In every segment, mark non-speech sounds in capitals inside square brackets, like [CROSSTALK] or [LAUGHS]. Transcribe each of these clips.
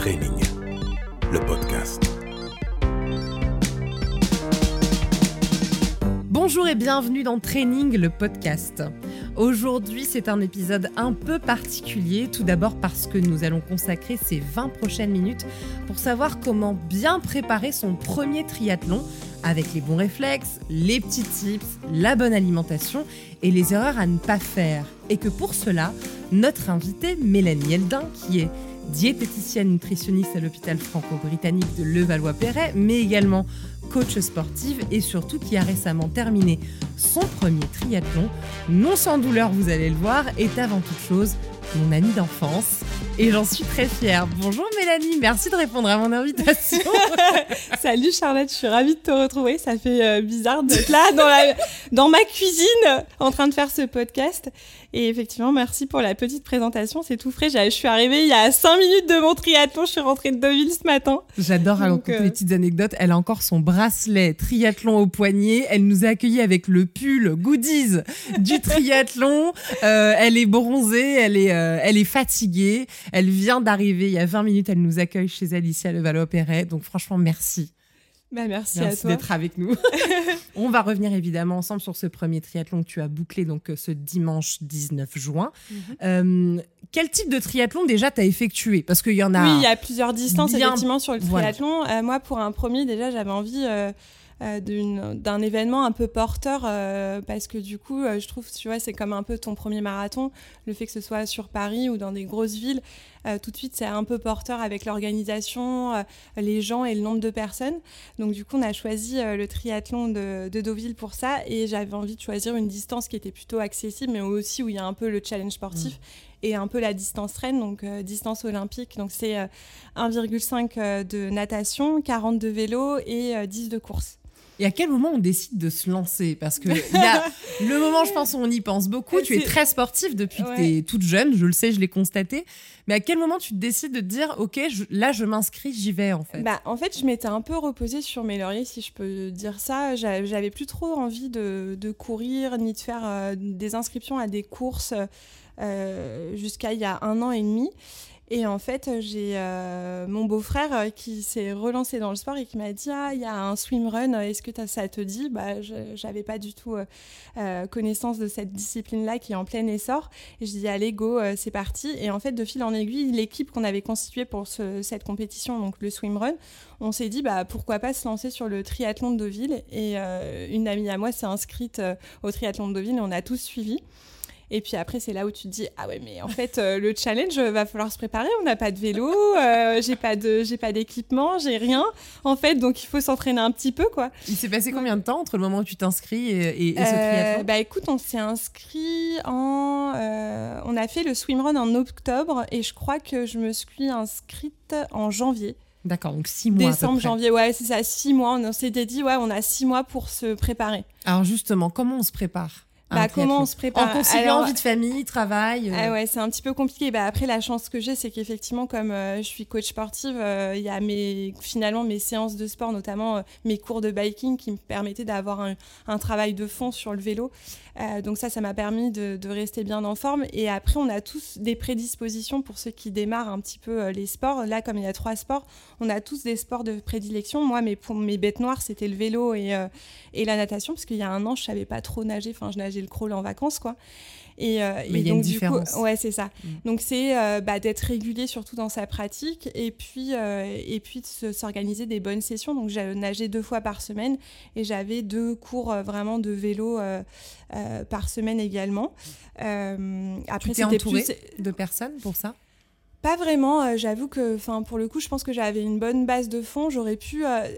Training, le podcast. Bonjour et bienvenue dans Training, le podcast. Aujourd'hui, c'est un épisode un peu particulier, tout d'abord parce que nous allons consacrer ces 20 prochaines minutes pour savoir comment bien préparer son premier triathlon avec les bons réflexes, les petits tips, la bonne alimentation et les erreurs à ne pas faire. Et que pour cela, notre invitée Mélanie Eldin, qui est diététicienne nutritionniste à l'hôpital franco-britannique de Levallois-Perret, mais également coach sportive et surtout qui a récemment terminé son premier triathlon, non sans douleur vous allez le voir, est avant toute chose mon amie d'enfance et j'en suis très fière. Bonjour Mélanie, merci de répondre à mon invitation. [LAUGHS] Salut Charlotte, je suis ravie de te retrouver. Ça fait euh, bizarre d'être là dans, la, dans ma cuisine en train de faire ce podcast. Et effectivement, merci pour la petite présentation. C'est tout frais. Je suis arrivée il y a 5 minutes de mon triathlon. Je suis rentrée de Deauville ce matin. J'adore raconter euh... les petites anecdotes. Elle a encore son bracelet triathlon au poignet. Elle nous a accueillis avec le pull goodies du [LAUGHS] triathlon. euh, elle est bronzée, elle est, euh, elle est fatiguée. Elle vient d'arriver il y a 20 minutes. Elle nous accueille chez elle ici à Levallois-Perret. Donc franchement, merci. Bah, merci, merci à toi d'être avec nous. [LAUGHS] On va revenir évidemment ensemble sur ce premier triathlon que tu as bouclé donc ce dimanche 19 juin. Mm -hmm. euh, quel type de triathlon déjà tu as effectué? Parce qu'il y en a. Oui, il y a plusieurs distances bien... effectivement sur le triathlon. Voilà. Euh, moi, pour un premier, déjà, j'avais envie. Euh, d'un événement un peu porteur euh, parce que du coup euh, je trouve tu vois c'est comme un peu ton premier marathon le fait que ce soit sur Paris ou dans des grosses villes euh, tout de suite c'est un peu porteur avec l'organisation les gens et le nombre de personnes. Donc du coup on a choisi le triathlon de, de, Deauville pour ça et j'avais envie de choisir une distance qui était plutôt accessible mais aussi où il y a un peu le challenge sportif mmh. et un peu la distance reine donc distance olympique donc c'est 1,5 de natation 40 de vélo et 10 de course et à quel moment on décide de se lancer Parce que [LAUGHS] il y a le moment, je pense, où on y pense beaucoup. Tu es très sportive depuis ouais. que tu es toute jeune, je le sais, je l'ai constaté. Mais à quel moment tu décides de te dire, OK, je, là, je m'inscris, j'y vais, en fait bah, En fait, je m'étais un peu reposée sur mes lauriers, si je peux dire ça. J'avais plus trop envie de, de, courir, ni de faire euh, des inscriptions à des courses euh, jusqu'à il y a un an et demi. Et en fait, j'ai euh, mon beau-frère qui s'est relancé dans le sport et qui m'a dit Ah, il y a un swimrun, est-ce que ça te dit? Bah, Je n'avais pas du tout euh, connaissance de cette discipline-là qui est en plein essor. Et je dis Allez, go, euh, c'est parti. Et en fait, de fil en aiguille, l'équipe qu'on avait constituée pour ce, cette compétition, donc le swimrun, on s'est dit bah, pourquoi pas se lancer sur le triathlon de Deauville. Et une amie à moi s'est inscrite au triathlon de Deauville et on a tous suivi. Et puis après, c'est là où tu te dis ah ouais, mais en fait, euh, le challenge va falloir se préparer. On n'a pas de vélo, euh, j'ai pas de, j'ai pas d'équipement, j'ai rien. En fait, donc il faut s'entraîner un petit peu, quoi. Il s'est passé combien de temps entre le moment où tu t'inscris et, et, et, ce triathlon? Bah écoute, on s'est inscrit en, euh, on a fait le swimrun en octobre et je crois que je me suis inscrite en janvier. D'accord, donc six mois. Décembre, janvier, ouais, c'est ça, six mois. On s'était dit, ouais, on a six mois pour se préparer. Alors justement, comment on se prépare? Bah, comment on se prépare En conciliant Alors, vie de famille, travail. Euh... Ah ouais, c'est un petit peu compliqué. Bah, après, la chance que j'ai, c'est qu'effectivement, comme euh, je suis coach sportive, il euh, y a mes, finalement mes séances de sport, notamment euh, mes cours de biking qui me permettaient d'avoir un, un, travail de fond sur le vélo. Donc ça, ça m'a permis de, rester bien en forme. Et après, on a tous des prédispositions pour ceux qui démarrent un petit peu les sports. Là, comme il y a trois sports, on a tous des sports de prédilection. Moi, mes, pour mes bêtes noires, c'était le vélo et, et la natation, parce qu'il y a un an, je savais pas trop nager. Enfin, je nageais le crawl en vacances, quoi. Et, euh, Mais et il y a donc, une du coup, ouais, c'est ça. Mm. Donc, c'est euh, bah, d'être régulier surtout dans sa pratique et puis, euh, et puis de s'organiser des bonnes sessions. Donc, j'ai nagé deux fois par semaine et j'avais deux cours vraiment de vélo par semaine également. après, c'était entouré plus... de personnes pour ça? Pas vraiment, euh, j'avoue que enfin pour le coup, je pense que j'avais une bonne base de fond, j'aurais pu euh,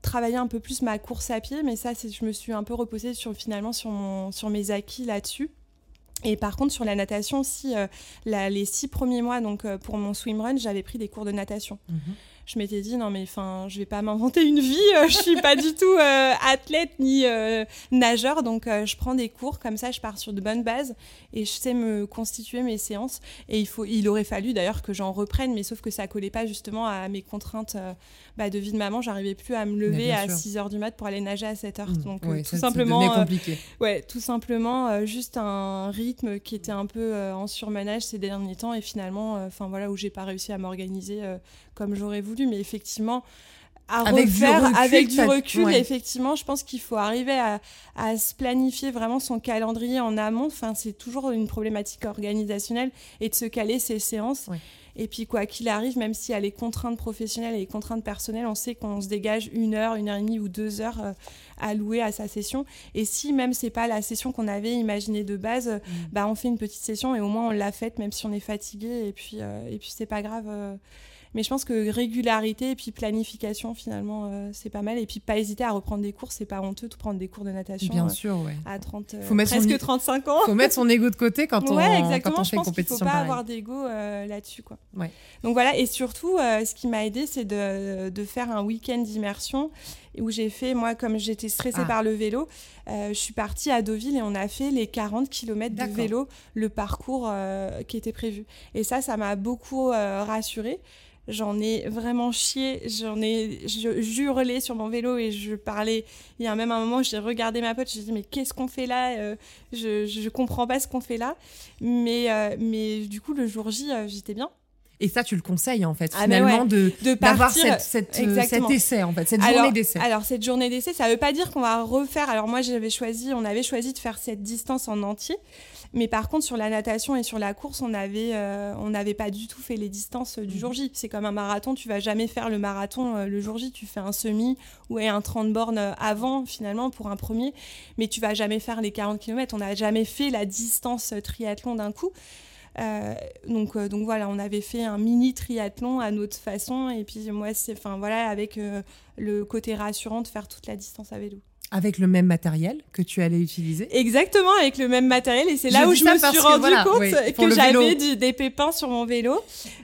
travailler un peu plus ma course à pied, mais ça je me suis un peu reposée sur finalement sur mon sur mes acquis là-dessus. Et par contre, sur la natation, si euh, les six premiers mois, donc euh, pour mon swimrun, j'avais pris des cours de natation. Mmh. Je m'étais dit non mais enfin je vais pas m'inventer une vie, je suis pas du tout athlète ni nageur donc je prends des cours comme ça, je pars sur de bonnes bases et je sais me constituer mes séances et il faut il aurait fallu d'ailleurs que j'en reprenne mais sauf que ça collait pas justement à mes contraintes bah, de vie de maman, j'arrivais plus à me lever à 6 h du mat pour aller nager à 7 h. Mmh. Donc tout simplement compliqué. ouais, tout simplement juste un rythme qui était un peu en surmenage ces derniers temps et finalement enfin voilà où j'ai pas réussi à m'organiser comme j'aurais voulu mais effectivement à avec refaire du recul, avec du recul. Effectivement, je pense qu'il faut arriver à, à, se planifier vraiment son calendrier en amont. Enfin, c'est toujours une problématique organisationnelle et de se caler ses séances. Et puis, quoi qu'il arrive, même s'il y a les contraintes professionnelles et les contraintes personnelles, on sait qu'on se dégage une heure, une heure et demie ou deux heures euh, à louer à sa session. Et si même c'est pas la session qu'on avait imaginée de base, mm. bah, on fait une petite session et au moins on l'a faite, même si on est fatigué. Et puis, euh, et puis c'est pas grave. Euh, mais je pense que régularité et puis planification, finalement, euh, c'est pas mal. Et puis pas hésiter à reprendre des cours, c'est pas honteux de prendre des cours de natation. Bien euh, sûr, ouais. À 30, euh, faut presque 35 ans. faut mettre son ego de côté quand [LAUGHS] on, ouais, exactement. Quand on je fait pense qu'il faut pas avoir d'ego là-dessus, quoi. Ouais. Donc voilà, et surtout, ce qui m'a aidé, c'est de, de, faire un week-end d'immersion où j'ai fait, moi, comme j'étais stressée ah. par le vélo, je suis partie à Deauville et on a fait les 40 km de vélo, le parcours qui était prévu. Et ça, ça m'a beaucoup rassurée. J'en ai vraiment chié, j'en ai je, jurelé sur mon vélo et je parlais. Il y a même un moment, j'ai regardé ma pote, j'ai dit mais qu'est-ce qu'on fait là euh, je, je comprends pas ce qu'on fait là. Mais, euh, mais du coup, le jour J, euh, j'étais bien. Et ça, tu le conseilles en fait, ah, finalement, de d'avoir cette, cette, cet essai en fait, cette journée d'essai. Alors cette journée d'essai, ça veut pas dire qu'on va refaire. Alors moi, j'avais choisi, on avait choisi de faire cette distance en entier. Mais par contre, sur la natation et sur la course, on avait, euh, on n'avait pas du tout fait les distances euh, du jour J. C'est comme un marathon, tu vas jamais faire le marathon euh, le jour J. Tu fais un semi ou un 30 bornes avant, finalement, pour un premier. Mais tu vas jamais faire les 40 km. On n'a jamais fait la distance triathlon d'un coup. Donc, donc voilà, on avait fait un mini triathlon à notre façon. Et puis moi, c'est, enfin voilà, avec le côté rassurant de faire toute la distance à vélo. Avec le même matériel que tu allais utiliser Exactement, avec le même matériel. Et c'est là où je me suis rendu compte que j'avais des pépins sur mon vélo.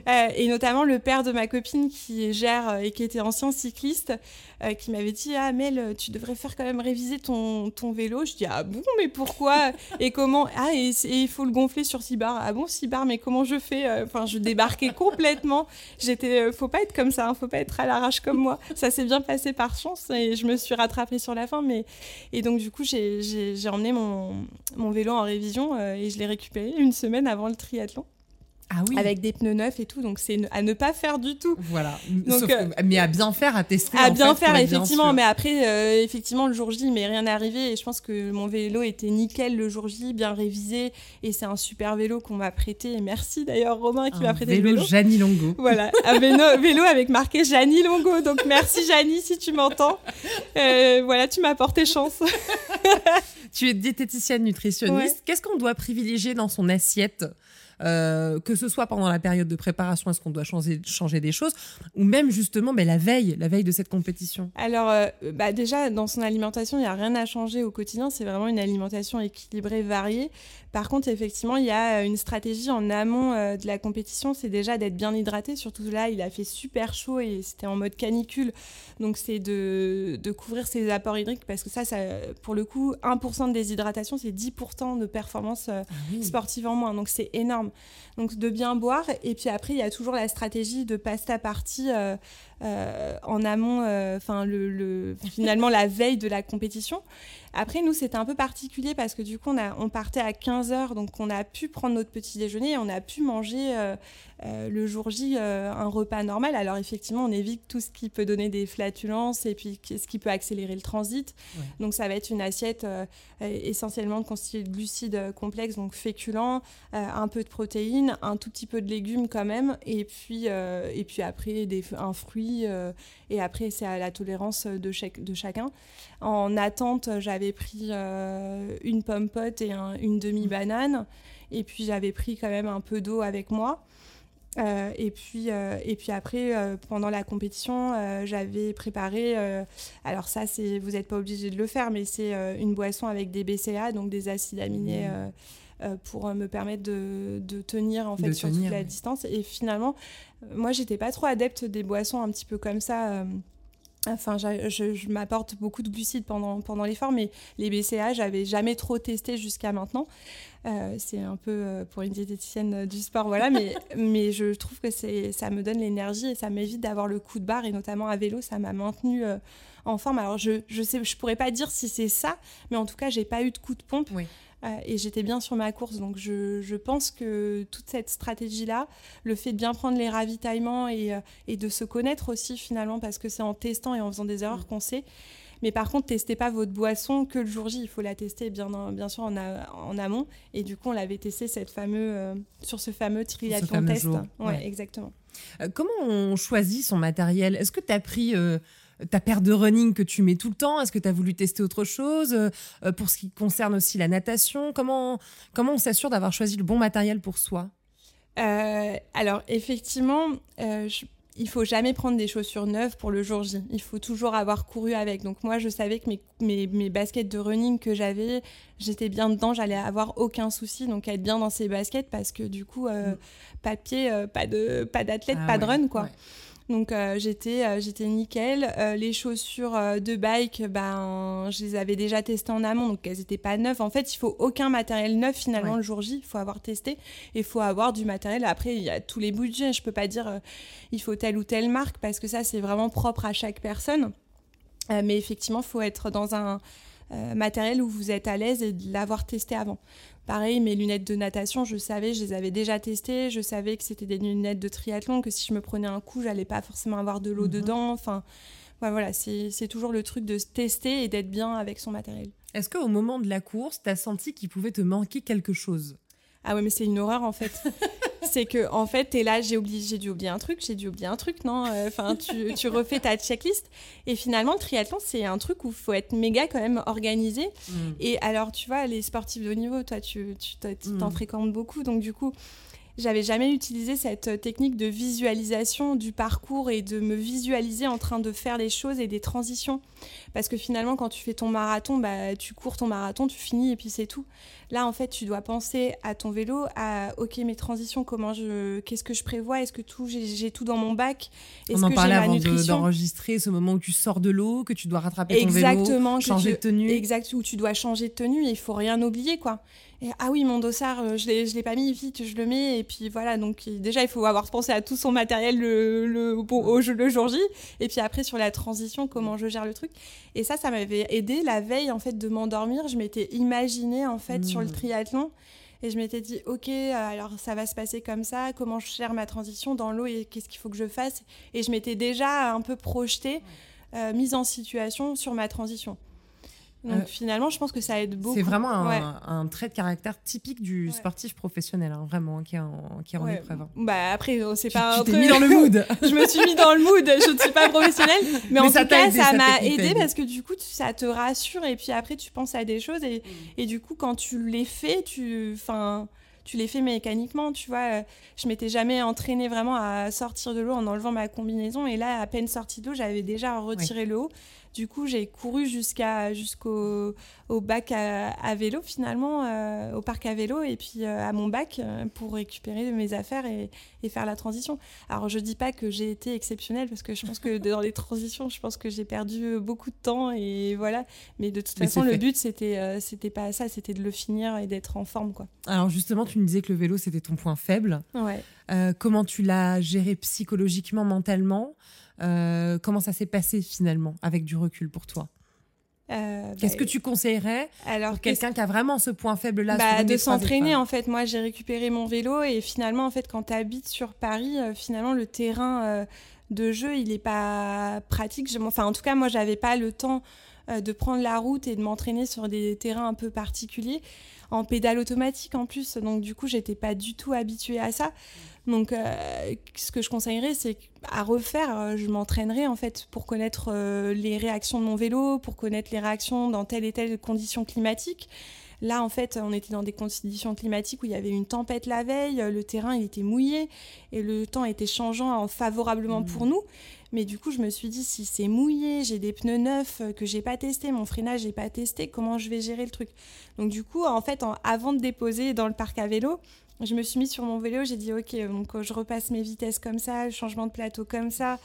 Euh, et notamment le père de ma copine qui gère euh, et qui était ancien cycliste, euh, qui m'avait dit Ah, Mel, tu devrais faire quand même réviser ton, ton vélo. Je dis Ah bon, mais pourquoi? Et comment? Ah, et, il faut le gonfler sur 6 bars. Ah bon, 6 bars, mais comment je fais? Enfin, je débarquais complètement. J'étais, faut pas être comme ça, hein, faut pas être à l'arrache comme moi. Ça s'est bien passé par chance et je me suis rattrapée sur la fin. Mais et donc, du coup, j'ai emmené mon, vélo en révision euh, et je l'ai récupéré une semaine avant le triathlon. Ah oui. Avec des pneus neufs et tout, donc c'est à ne pas faire du tout. Voilà. Donc, euh, mais à bien faire, à tester. À bien faire, effectivement. mais après, euh, effectivement, le jour J, m'est rien arrivé et je pense que mon vélo était nickel le jour J, bien révisé. Et c'est un super vélo qu'on m'a prêté. Et merci d'ailleurs, Romain, qui m'a prêté vélo le vélo. Janie Longo. [LAUGHS] Voilà, un vélo, avec marqué Janie Longo. Donc merci, Janie, si tu m'entends. Euh, voilà, tu m'as porté chance. [LAUGHS] tu es diététicienne nutritionniste. Qu'est-ce qu'on doit privilégier dans son assiette? Euh, que ce soit pendant la période de préparation, est-ce qu'on doit changer, des choses, ou même justement ben, la veille, la veille de cette compétition Alors, euh, bah, déjà, dans son alimentation, il n'y a rien à changer au quotidien. C'est vraiment une alimentation équilibrée, variée. Par contre, effectivement, il y a une stratégie en amont euh, de la compétition, c'est déjà d'être bien hydraté. Surtout là, il a fait super chaud et c'était en mode canicule. Donc, c'est de, de, couvrir ses apports hydriques parce que ça, ça pour le coup, 1% de déshydratation, c'est 10% de performance ah sportive en moins. Donc, c'est énorme. Donc de bien boire. Et puis après, il y a toujours la stratégie de pasta partie euh, euh, en amont, euh, enfin le, finalement la veille de la compétition. Après, nous, c'était un peu particulier parce que du coup, on, partait à 15h, donc on a pu prendre notre petit déjeuner et on a pu manger le jour J un repas normal. Alors effectivement, on évite tout ce qui peut donner des flatulences et puis ce qui peut accélérer le transit. Donc ça va être une assiette essentiellement constituée de glucides complexes, donc féculents, un peu de protéines, un tout petit peu de légumes quand même, et puis, et puis après des, un fruit euh, et après, c'est à la tolérance de, de chacun. En attente, j'avais pris euh, une pomme pote et une demi-banane. Et puis, j'avais pris quand même un peu d'eau avec moi. Euh, et, puis, et puis après, pendant la compétition, j'avais préparé, alors ça, c'est, vous n'êtes pas obligé de le faire, mais c'est une boisson avec des BCA, donc des acides aminés mmh. pour me permettre de, tenir en fait sur toute la distance. Et finalement, moi, j'étais pas trop adepte des boissons un petit peu comme ça. Enfin, je, m'apporte beaucoup de glucides pendant, pendant l'effort, mais les BCA, j'avais jamais trop testé jusqu'à maintenant. Euh, c'est un peu euh, pour une diététicienne du sport, voilà, mais, [LAUGHS] mais je trouve que ça me donne l'énergie et ça m'évite d'avoir le coup de barre, et notamment à vélo, ça m'a maintenu euh, en forme. Alors, je ne je, je pourrais pas dire si c'est ça, mais en tout cas, j'ai pas eu de coup de pompe. Oui. Euh, et j'étais bien sur ma course. Donc je, pense que toute cette stratégie-là, le fait de bien prendre les ravitaillements et, euh, et de se connaître aussi finalement, parce que c'est en testant et en faisant des erreurs mm. qu'on sait. Mais par contre, testez pas votre boisson que le jour J. Il faut la tester bien, bien sûr en, en amont. Et du coup, on l'avait testé cette fameux, euh, sur ce fameux triathlon test. Ouais, exactement. comment on choisit son matériel? Est-ce que tu as pris ta paire de running que tu mets tout le temps? Est-ce que tu as voulu tester autre chose? Euh, Pour ce qui concerne aussi la natation, comment, comment on s'assure d'avoir choisi le bon matériel pour soi? Euh, Alors, effectivement, euh, il faut jamais prendre des chaussures neuves pour le jour J. Il faut toujours avoir couru avec. Donc moi, je savais que mes, mes, baskets de running que j'avais, j'étais bien dedans, j'allais avoir aucun souci. Donc être bien dans ces baskets parce que du coup, mm. pas de pied, pas de pas d'athlète, ah pas de run, quoi. Donc euh, j'étais euh, j'étais nickel. Euh, les chaussures de bike, ben je les avais déjà testées en amont, donc elles n'étaient pas neuves. En fait, il faut aucun matériel neuf finalement le jour J. Il faut avoir testé. Il faut avoir du matériel. Après, il y a tous les budgets. Je peux pas dire il faut telle ou telle marque parce que ça c'est vraiment propre à chaque personne. mais effectivement, il faut être dans un matériel où vous êtes à l'aise et de l'avoir testé avant. Pareil, mes lunettes de natation, je savais, je les avais déjà testées, je savais que c'était des lunettes de triathlon, que si je me prenais un coup, j'allais pas forcément avoir de l'eau mhm. dedans. Enfin, voilà, c'est toujours le truc de se tester et d'être bien avec son matériel. Est-ce qu'au moment de la course, tu as senti qu'il pouvait te manquer quelque chose? Ah ouais, mais c'est une horreur en fait. [LAUGHS] c'est que en fait, tu es là, j'ai oublié, j'ai dû oublier un truc, j'ai dû oublier un truc, non euh, Enfin, tu, tu, refais ta checklist. Et finalement, le triathlon, c'est un truc où il faut être méga quand même organisé. Mm. Et alors, tu vois, les sportifs de haut niveau, toi, tu t'en mm. fréquentes beaucoup, donc du coup j'avais jamais utilisé cette technique de visualisation du parcours et de me visualiser en train de faire les choses et des transitions. Parce que finalement, quand tu fais ton marathon, bah, tu cours ton marathon, tu finis et puis c'est tout. Là, en fait, tu dois penser à ton vélo, à OK, mes transitions, comment je, qu'est-ce que je prévois Est-ce que tout, j'ai, tout dans mon bac? Est-ce On en parlait avant d'enregistrer ce moment où tu sors de l'eau, que tu dois rattraper ton Exactement, vélo, changer de tenue. Exact, où tu dois changer de tenue et il faut rien oublier, quoi ah oui, mon dossard, euh, je ne l'ai pas mis vite, je le mets. Et puis voilà, donc déjà, il faut avoir pensé à tout son matériel le, le, au, le jour J. Et puis après, sur la transition, comment je gère le truc. Et ça, ça m'avait aidé la veille, en fait, de m'endormir. Je m'étais imaginée, en fait, sur le mmh. triathlon. Et je m'étais dit, OK, alors ça va se passer comme ça, comment je gère ma transition dans l'eau et qu'est-ce qu'il faut que je fasse. Et je m'étais déjà un peu projetée, euh, mise en situation sur ma transition. Donc euh, finalement, je pense que ça aide beaucoup. C'est vraiment un, trait de caractère typique du sportif professionnel, hein, vraiment, qui est en, qui est en épreuve. Hein. Bah après, c'est pas. Tu t'es mis dans le mood. [LAUGHS] je me suis mis dans le mood. Je ne suis pas professionnelle, mais, en tout cas, ça m'a aidé parce que du coup, ça te rassure et puis après, tu penses à des choses et, mm. et du coup, quand tu les fais, tu, enfin, tu les fais mécaniquement, tu vois. Je m'étais jamais entraînée vraiment à sortir de l'eau en enlevant ma combinaison et là, à peine sortie de l'eau, j'avais déjà retiré le haut. Du coup, j'ai couru jusqu'à jusqu'au au bac à, vélo finalement, euh, au parc à vélo et puis euh, à mon bac euh, pour récupérer mes affaires et, et, faire la transition. Alors je dis pas que j'ai été exceptionnelle parce que je pense que [LAUGHS] dans les transitions, je pense que j'ai perdu beaucoup de temps et voilà. Mais de toute façon, le but c'était c'était pas ça, c'était de le finir et d'être en forme quoi. Alors justement, tu me disais que le vélo c'était ton point faible. Ouais. Comment tu l'as géré psychologiquement, mentalement? Euh, comment ça s'est passé finalement avec du recul pour toi? Euh, Qu'est-ce bah, que tu conseillerais alors, pour quelqu'un qui a vraiment ce point faible-là bah, De s'entraîner, en fait. Moi, j'ai récupéré mon vélo et finalement, en fait, quand tu habites sur Paris, euh, finalement, le terrain de jeu, il n'est pas pratique. Enfin, en tout cas, moi, j'avais pas le temps de prendre la route et de m'entraîner sur des terrains un peu particuliers en pédale automatique en plus. Donc, du coup, j'étais pas du tout habituée à ça. Donc, euh, ce que je conseillerais, c'est à refaire, euh, je m'entraînerai en fait pour connaître euh, les réactions de mon vélo, pour connaître les réactions dans telle et telle condition climatique. Là, en fait, on était dans des conditions climatiques où il y avait une tempête la veille, le terrain il était mouillé et le temps était changeant favorablement Mmh. pour nous. Mais du coup, je me suis dit, si c'est mouillé, j'ai des pneus neufs euh, que j'ai pas testé, mon freinage j'ai pas testé, comment je vais gérer le truc? Donc du coup, en fait, en- avant de déposer dans le parc à vélo, je me suis mis sur mon vélo, j'ai dit, ok, donc euh, je repasse mes vitesses comme ça, le changement de plateau comme ça.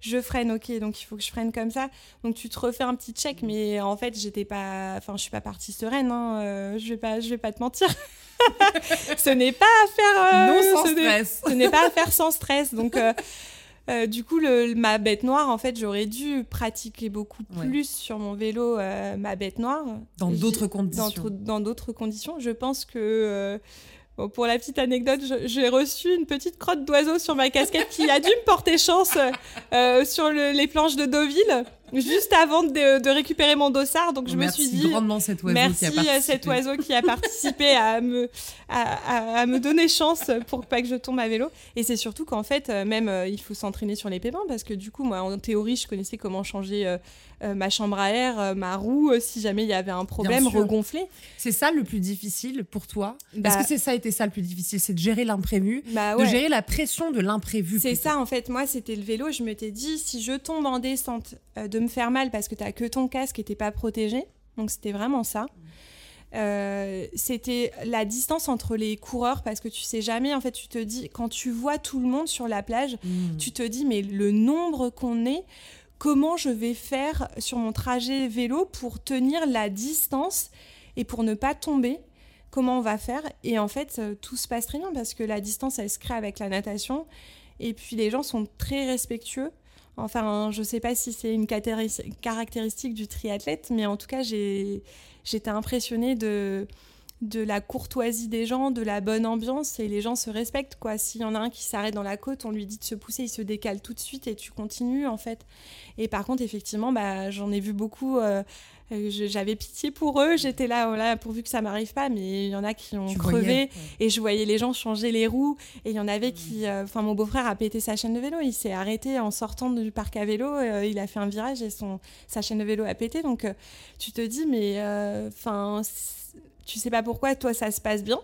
Je freine, ok, donc il faut que je freine comme ça. Donc tu te refais un petit check, mais en fait j'étais pas, enfin je suis pas partie sereine. Hein, euh, je vais pas, je vais pas te mentir. [LAUGHS] ce n'est pas à faire. euh, non sans ce stress. ce n'est pas à faire sans stress. Donc, euh, du coup, le, ma bête noire, en fait, j'aurais dû pratiquer beaucoup Ouais. plus sur mon vélo ma bête noire. Dans d'autres conditions. Dans d'autres conditions. Je pense que. Euh, bon, pour la petite anecdote, j'ai reçu une petite crotte d'oiseau sur ma casquette qui a dû me porter chance euh, sur le- les planches de Deauville, juste avant de, de récupérer mon dossard. Donc, je me suis dit. grandement cet oiseau Merci qui a à cet oiseau qui a participé à me, à, à- à me donner chance pour pas que je tombe à vélo. Et c'est surtout qu'en fait, euh, même, euh, il faut s'entraîner sur les pépins parce que du coup, moi, en théorie, je connaissais comment changer euh, euh, ma chambre à air, euh, ma roue, euh, si jamais il y avait un problème, regonfler. C'est ça le plus difficile pour toi? Bah- Est-ce que c'est ça été ça le plus difficile C'est de gérer l'imprévu, Bah de gérer la pression de l'imprévu. C'est ça, en fait. Moi, c'était le vélo. Je m'étais dit, si je tombe en descente, euh, de me faire mal parce que t'as que ton casque et t'es pas protégé. Donc, c'était vraiment ça. Euh, c'était la distance entre les coureurs parce que tu sais jamais, en fait, tu te dis, quand tu vois tout le monde sur la plage, Mm. tu te dis, mais le nombre qu'on est, comment je vais faire sur mon trajet vélo pour tenir la distance et pour ne pas tomber Comment on va faire Et en fait, euh, tout se passe très bien parce que la distance, elle se crée avec la natation. Et puis, les gens sont très respectueux. Enfin, je sais pas si c'est une caractéristique du triathlète, mais en tout cas, j'étais impressionnée de, de la courtoisie des gens, de la bonne ambiance, et les gens se respectent, quoi. S'il y en a un qui s'arrête dans la côte, on lui dit de se pousser, il se décale tout de suite, et tu continues, en fait. Et par contre, effectivement, bah, j'en ai vu beaucoup... euh, euh, J'avais pitié pour eux, j'étais là, pourvu que ça m'arrive pas, mais il y en a qui ont Tu crevé. voyais, ouais. Et je voyais les gens changer les roues. Et il y en Mm. avait qui. euh, Enfin, mon beau-frère a pété sa chaîne de vélo. Il s'est arrêté en sortant du parc à vélo. euh, il a fait un virage et son, sa chaîne de vélo a pété. Donc, tu te dis, mais. Enfin, tu sais pas pourquoi, toi, ça se passe bien.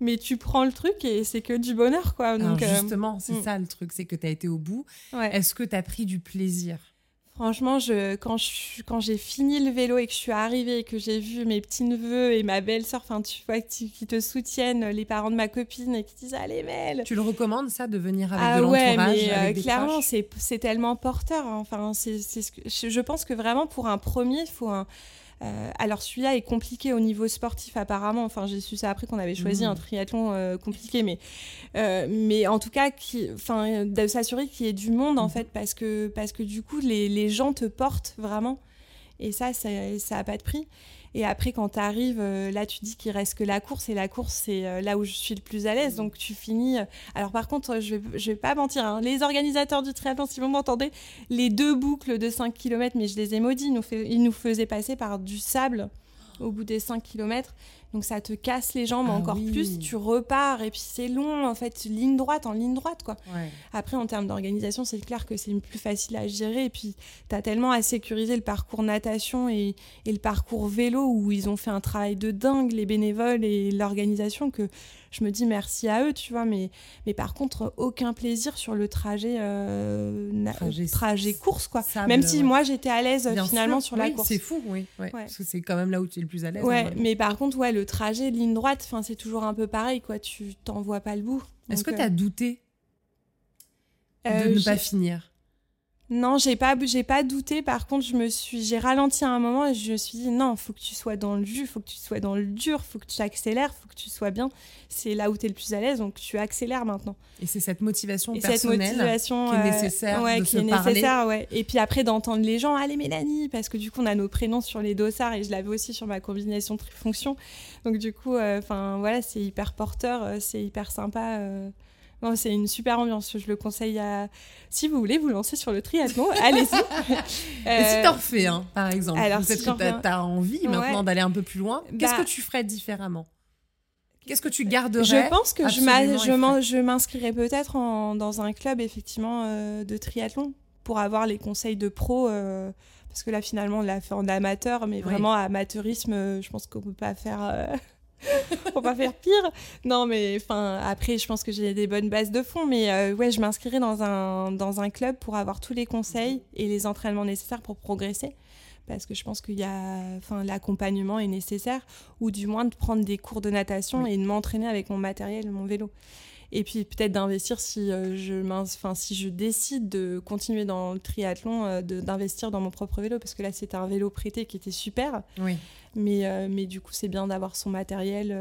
Mais tu prends le truc et c'est que du bonheur, quoi. Donc, euh, justement, c'est mm. ça le truc, c'est que tu as été au bout. ouais. Est-ce que tu as pris du plaisir? Franchement, je, quand je- quand j'ai fini le vélo et que je suis arrivée et que j'ai vu mes petits-neveux et ma belle-sœur, enfin, tu vois, qui, qui te soutiennent, les parents de ma copine et qui disent Allez, Mel Tu le recommandes ça de venir avec Ah de ouais, l'entourage mais euh, des clairement, c'est tellement porteur. hein. Enfin, c'est ce que, je, je pense que vraiment, pour un premier, il faut un. Euh, alors celui-là est compliqué au niveau sportif apparemment. Enfin, j'ai su ça après qu'on avait choisi Mhm. un triathlon euh, compliqué, mais euh, mais en tout cas, qui, enfin, de s'assurer qu'il y ait du monde en Mhm. fait, parce que parce que du coup, les, les gens te portent vraiment. Et ça, ça ça a pas de prix. Et après, quand tu arrives, là, tu dis qu'il reste que la course. Et la course, c'est euh, là où je suis le plus à l'aise. Donc, tu finis. euh, Alors, par contre, je vais, vais pas mentir. hein, Les organisateurs du triathlon, si vous m'entendez, les deux boucles de 5 km, mais je les ai maudits. Ils nous, ils nous faisaient passer par du sable au bout des 5 km. Donc, ça te casse les jambes Ah encore oui. plus. Tu repars. Et puis, c'est long, en fait, ligne droite en ligne droite, quoi. Ouais. Après, en termes d'organisation, c'est clair que c'est plus facile à gérer. Et puis, tu as tellement à sécuriser le parcours natation et, et le parcours vélo où ils ont fait un travail de dingue, les bénévoles et l'organisation, que je me dis merci à eux, tu vois. Mais, mais par contre, aucun plaisir sur le trajet, euh, Trajet- trajet course, quoi. sable, Même si ouais. moi, j'étais à l'aise Bien finalement sûr, sur la course. C'est fou, oui. ouais. Parce que c'est quand même là où tu es le plus à l'aise. Ouais, hein, mais par contre, ouais, le trajet ligne droite, c'est toujours un peu pareil, quoi. Tu t'en vois pas le bout. Est-ce que Donc, tu as douté euh, de ne pas finir? Non, j'ai pas, j'ai pas douté. Par contre, je me suis, j'ai ralenti à un moment et je me suis dit non, faut que tu sois dans le jus, faut que tu sois dans le dur, faut que tu accélères, faut que tu sois bien. C'est là où tu es le plus à l'aise, donc tu accélères maintenant. Et c'est cette motivation Et cette personnelle motivation qui est euh, nécessaire ouais, de qui se est parler. nécessaire, ouais. Et puis après d'entendre les gens, allez Mélanie, parce que du coup on a nos prénoms sur les dossards et je l'avais aussi sur ma combinaison trifonction. Donc du coup, enfin voilà, c'est hyper porteur, euh, c'est hyper sympa. euh. Non, c'est une super ambiance. Je le conseille à. Si vous voulez vous lancer sur le triathlon, [LAUGHS] allez-y. Et si Euh, t'en refais un, par exemple, alors, peut-être si que t'as envie Ouais. maintenant d'aller un peu plus loin, qu'est-ce Bah- que tu ferais différemment? Qu'est-ce que tu garderais Je pense que je m'a- et m'inscrirais peut-être en- dans un club effectivement euh, de triathlon pour avoir les conseils de pro. parce que là, finalement, on l'a fait en amateur, mais vraiment, amateurisme, je pense qu'on peut pas faire. [LAUGHS] Faut pas faire pire. Non, mais enfin, après, je pense que j'ai des bonnes bases de fond. Mais euh, ouais, je m'inscrirai dans un, dans un club pour avoir tous les conseils et les entraînements nécessaires pour progresser. Parce que je pense qu'il y a, enfin, l'accompagnement est nécessaire, ou du moins de prendre des cours de natation et de m'entraîner avec mon matériel, mon vélo et puis peut-être d'investir si euh, je enfin si je décide de continuer dans le triathlon euh, d'investir dans mon propre vélo. Parce que là c'était un vélo prêté qui était super. Oui. Mais euh, mais du coup c'est bien d'avoir son matériel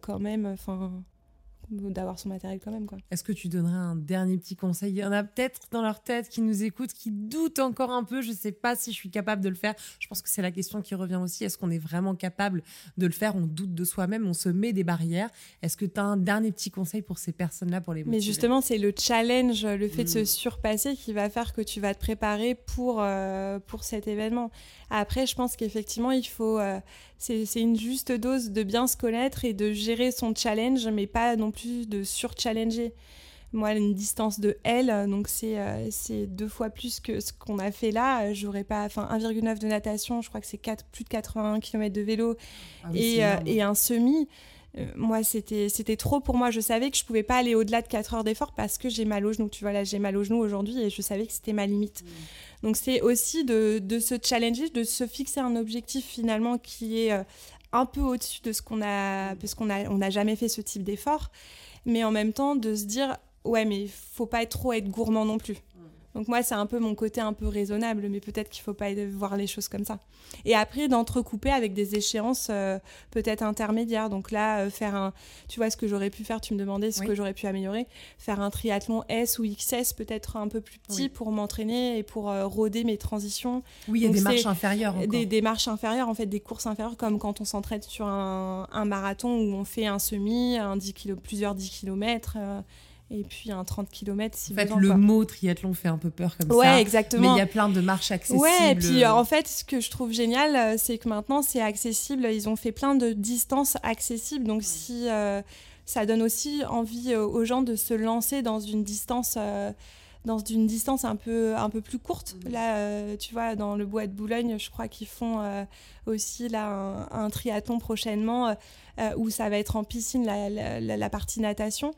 quand même. Enfin d'avoir son matériel quand même. Quoi. Est-ce que tu donnerais un dernier petit conseil? Il y en a peut-être dans leur tête qui nous écoutent, qui doutent encore un peu. Je ne sais pas si je suis capable de le faire. Je pense que c'est la question qui revient aussi. Est-ce qu'on est vraiment capable de le faire? On doute de soi-même, on se met des barrières. Est-ce que tu as un dernier petit conseil pour ces personnes-là, pour les motiver? Mais justement, c'est le challenge, le fait de se mm. surpasser qui va faire que tu vas te préparer pour, euh, pour cet événement. Après, je pense qu'effectivement, il faut... Euh, c'est une juste dose de bien se connaître et de gérer son challenge, mais pas non plus de sur-challenger. Moi, une distance de L, donc c'est euh, deux fois plus que ce qu'on a fait là. J'aurais pas, enfin 1,9 de natation, je crois que c'est plus de 81 km de vélo ah et, euh, et, un semi. Euh, moi, c'était trop pour moi. Je savais que je pouvais pas aller au-delà de 4 heures d'effort parce que j'ai mal au genou. Tu vois, là, j'ai mal au genou aujourd'hui et je savais que c'était ma limite. Mmh. Donc, c'est aussi de, de, se challenger, de se fixer un objectif finalement qui est euh, un peu au-dessus de ce qu'on a, parce qu'on n'a on a jamais fait ce type d'effort, mais en même temps de se dire, ouais, mais il faut pas être trop être gourmand non plus. Donc moi, c'est un peu mon côté un peu raisonnable, mais peut-être qu'il faut pas voir les choses comme ça. Et après, d'entrecouper avec des échéances euh, peut-être intermédiaires. Donc là, euh, faire un... Tu vois, ce que j'aurais pu faire, tu me demandais ce que j'aurais pu améliorer. Faire un triathlon S ou XS, peut-être un peu plus petit pour m'entraîner et pour euh, rôder mes transitions. Oui, il y a des marches inférieures. Des, des, marches inférieures, en fait, des courses inférieures, comme quand on s'entraîne sur un, un, marathon où on fait un semi, un 10 plusieurs 10 km et puis un 30 km si En fait, le mot triathlon fait un peu peur comme ça. Ouais, exactement. Mais il y a plein de marches accessibles. Ouais, et puis en fait, ce que je trouve génial, euh, c'est que maintenant c'est accessible. Ils ont fait plein de distances accessibles. Donc si euh, ça donne aussi envie euh, aux gens de se lancer dans une distance. dans une distance un peu, un peu plus courte. Là, tu vois, dans le bois de Boulogne, je crois qu'ils font aussi là un, triathlon prochainement où ça va être en piscine, la, la, la partie natation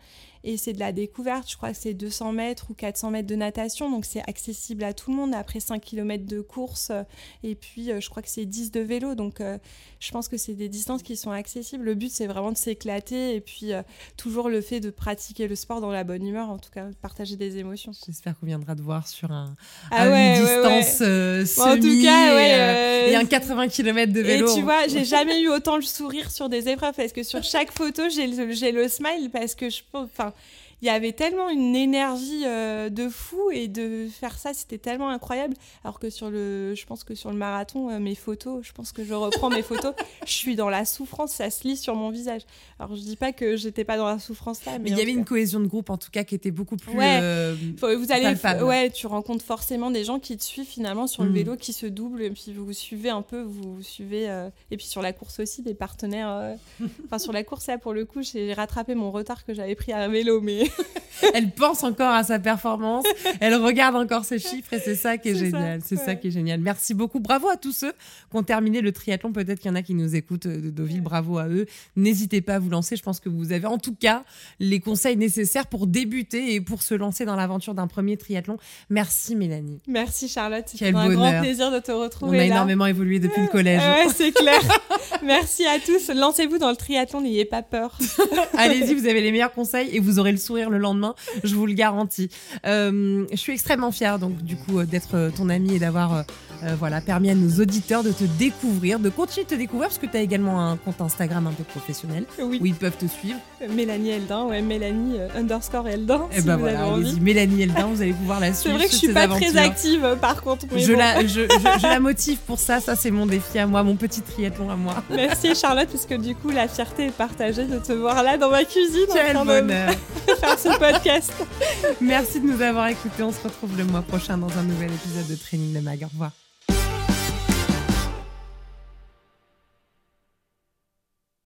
et c'est de la découverte. Je crois que c'est 200 mètres ou 400 mètres de natation, donc c'est accessible à tout le monde. Après 5 km de course, euh, et puis euh, je crois que c'est 10 de vélo, donc euh, je pense que c'est des distances qui sont accessibles. Le but, c'est vraiment de s'éclater, et puis toujours le fait de pratiquer le sport dans la bonne humeur, en tout cas, partager des émotions. J'espère qu'on viendra te voir sur un, ah une distance semi en tout cas, et, un 80 km de vélo. Et tu vois, j'ai [LAUGHS] jamais eu autant le sourire sur des épreuves, parce que sur chaque photo, j'ai le, le smile, parce que je pense il y avait tellement une énergie euh, de fou et de faire ça, c'était tellement incroyable. Alors que sur le, je pense que sur le marathon, euh, mes photos, je pense que je reprends mes photos, [LAUGHS] je suis dans la souffrance, ça se lit sur mon visage. Alors je dis pas que j'étais pas dans la souffrance là, mais, il y avait une cohésion de groupe en tout cas qui était beaucoup plus. Ouais, euh, vous allez, ouais, tu rencontres forcément des gens qui te suivent finalement sur le mm. vélo, qui se doublent et puis vous suivez un peu, vous suivez et puis sur la course aussi des partenaires. [LAUGHS] Enfin sur la course là pour le coup, j'ai rattrapé mon retard que j'avais pris à vélo, mais [LAUGHS] elle pense encore à sa performance, elle regarde encore ses chiffres et c'est ça qui est, génial. C'est ça qui est génial. Merci beaucoup. Bravo à tous ceux qui ont terminé le triathlon. Peut-être qu'il y en a qui nous écoutent euh, de Deauville. Bravo à eux. N'hésitez pas à vous lancer. Je pense que vous avez en tout cas les conseils nécessaires pour débuter et pour se lancer dans l'aventure d'un premier triathlon. Merci Mélanie. Merci Charlotte. C'était un grand plaisir de te retrouver. On a énormément évolué depuis le collège. Ouais, c'est clair. [LAUGHS] Merci à tous. Lancez-vous dans le triathlon. N'ayez pas peur. [LAUGHS] Allez-y, vous avez les meilleurs conseils et vous aurez le sourire le lendemain, je vous le garantis. Euh, je suis extrêmement fière donc du coup euh, d'être euh, ton amie et d'avoir voilà permis à nos auditeurs de te découvrir, de continuer de te découvrir parce que tu as également un compte Instagram un peu professionnel où ils peuvent te suivre. Mélanie Eldin, ouais, Mélanie underscore Eldin. Et eh ben voilà, allez-y, Mélanie Eldin, vous allez pouvoir la [LAUGHS] suivre. C'est vrai que je suis pas très active par contre. je, la, je, je, la [LAUGHS] motive pour ça, ça c'est mon défi à moi, mon petit triathlon à moi. Merci Charlotte, parce que du coup la fierté est partagée de te voir là dans ma cuisine. Quel bonheur. [LAUGHS] faire ce podcast. Merci de nous avoir écoutés. On se retrouve le mois prochain dans un nouvel épisode de Training de Mag. Au revoir.